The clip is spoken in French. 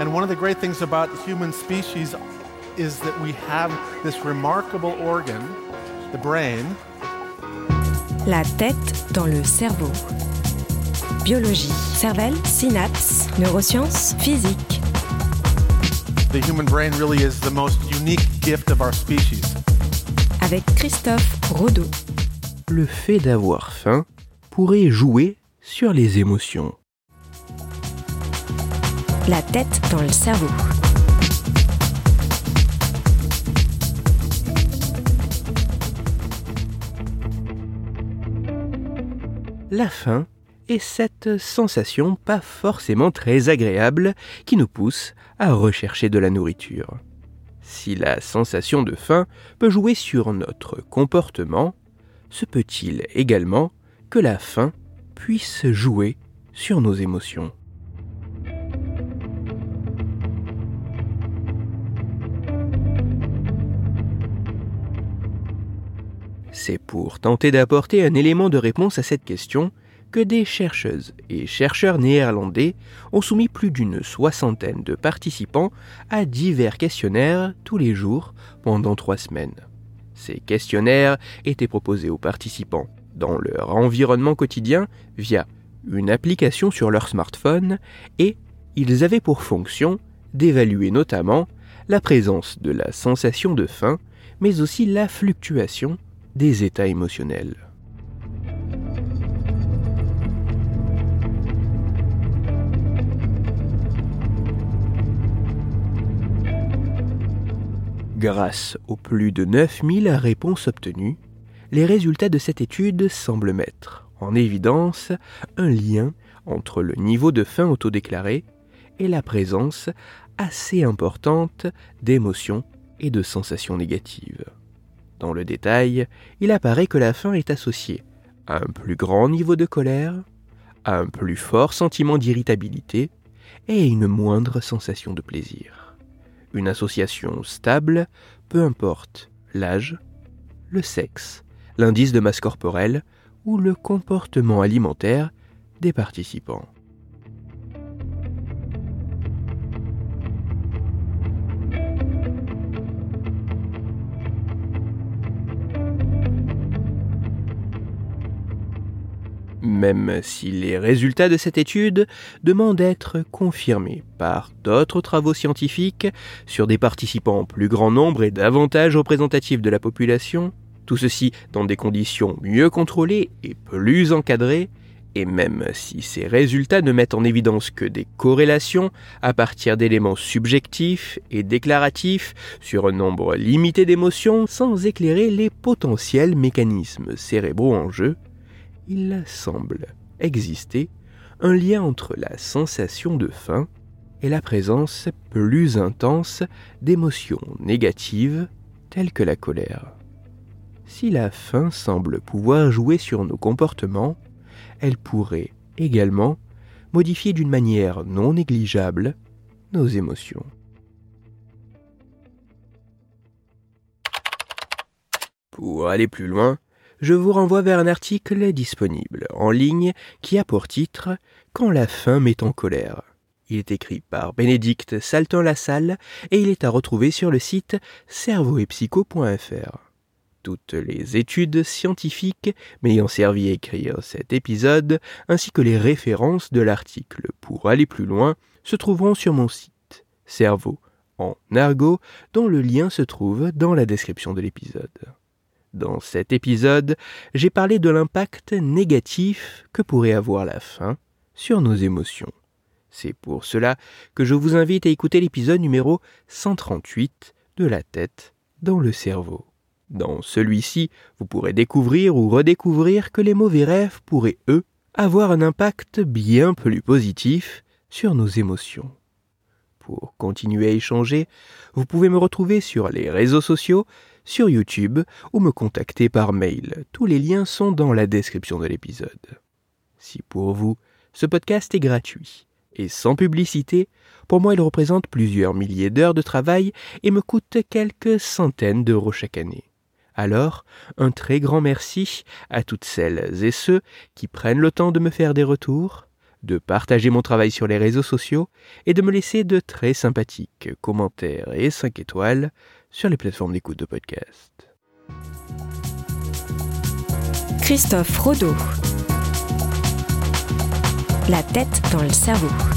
And one of the great things about the human species is that we have this remarkable organ, the brain. La tête dans le cerveau. Biologie, cervelle, synapses, neurosciences, physique. The human brain really is the most unique gift of our species. Avec Christophe Rodeau. Le fait d'avoir faim pourrait jouer sur les émotions. La tête dans le cerveau. La faim est cette sensation pas forcément très agréable qui nous pousse à rechercher de la nourriture. Si la sensation de faim peut jouer sur notre comportement, se peut-il également que la faim puisse jouer sur nos émotions? C'est pour tenter d'apporter un élément de réponse à cette question que des chercheuses et chercheurs néerlandais ont soumis plus d'une soixantaine de participants à divers questionnaires tous les jours pendant trois semaines. Ces questionnaires étaient proposés aux participants dans leur environnement quotidien via une application sur leur smartphone et ils avaient pour fonction d'évaluer notamment la présence de la sensation de faim, mais aussi la fluctuation des états émotionnels. Grâce aux plus de 9000 réponses obtenues, les résultats de cette étude semblent mettre en évidence un lien entre le niveau de faim autodéclaré et la présence assez importante d'émotions et de sensations négatives. Dans le détail, il apparaît que la faim est associée à un plus grand niveau de colère, à un plus fort sentiment d'irritabilité et à une moindre sensation de plaisir. Une association stable, peu importe l'âge, le sexe, l'indice de masse corporelle ou le comportement alimentaire des participants. Même si les résultats de cette étude demandent d'être confirmés par d'autres travaux scientifiques sur des participants en plus grand nombre et davantage représentatifs de la population, tout ceci dans des conditions mieux contrôlées et plus encadrées, et même si ces résultats ne mettent en évidence que des corrélations à partir d'éléments subjectifs et déclaratifs sur un nombre limité d'émotions sans éclairer les potentiels mécanismes cérébraux en jeu, il semble exister un lien entre la sensation de faim et la présence plus intense d'émotions négatives telles que la colère. Si la faim semble pouvoir jouer sur nos comportements, elle pourrait également modifier d'une manière non négligeable nos émotions. Pour aller plus loin, je vous renvoie vers un article disponible en ligne qui a pour titre Quand la faim met en colère. Il est écrit par Bénédicte Salton-Lassalle et il est à retrouver sur le site cerveauetpsycho.fr. Toutes les études scientifiques m'ayant servi à écrire cet épisode, ainsi que les références de l'article pour aller plus loin, se trouveront sur mon site Cerveau en argot, dont le lien se trouve dans la description de l'épisode. Dans cet épisode, j'ai parlé de l'impact négatif que pourrait avoir la faim sur nos émotions. C'est pour cela que je vous invite à écouter l'épisode numéro 138 de la tête dans le cerveau. Dans celui-ci, vous pourrez découvrir ou redécouvrir que les mauvais rêves pourraient, eux, avoir un impact bien plus positif sur nos émotions. Pour continuer à échanger, vous pouvez me retrouver sur les réseaux sociaux sur YouTube ou me contacter par mail. Tous les liens sont dans la description de l'épisode. Si pour vous, ce podcast est gratuit et sans publicité, pour moi il représente plusieurs milliers d'heures de travail et me coûte quelques centaines d'euros chaque année. Alors, un très grand merci à toutes celles et ceux qui prennent le temps de me faire des retours, de partager mon travail sur les réseaux sociaux et de me laisser de très sympathiques commentaires et 5 étoiles sur les plateformes d'écoute de podcast. Christophe Rodeau. La tête dans le cerveau.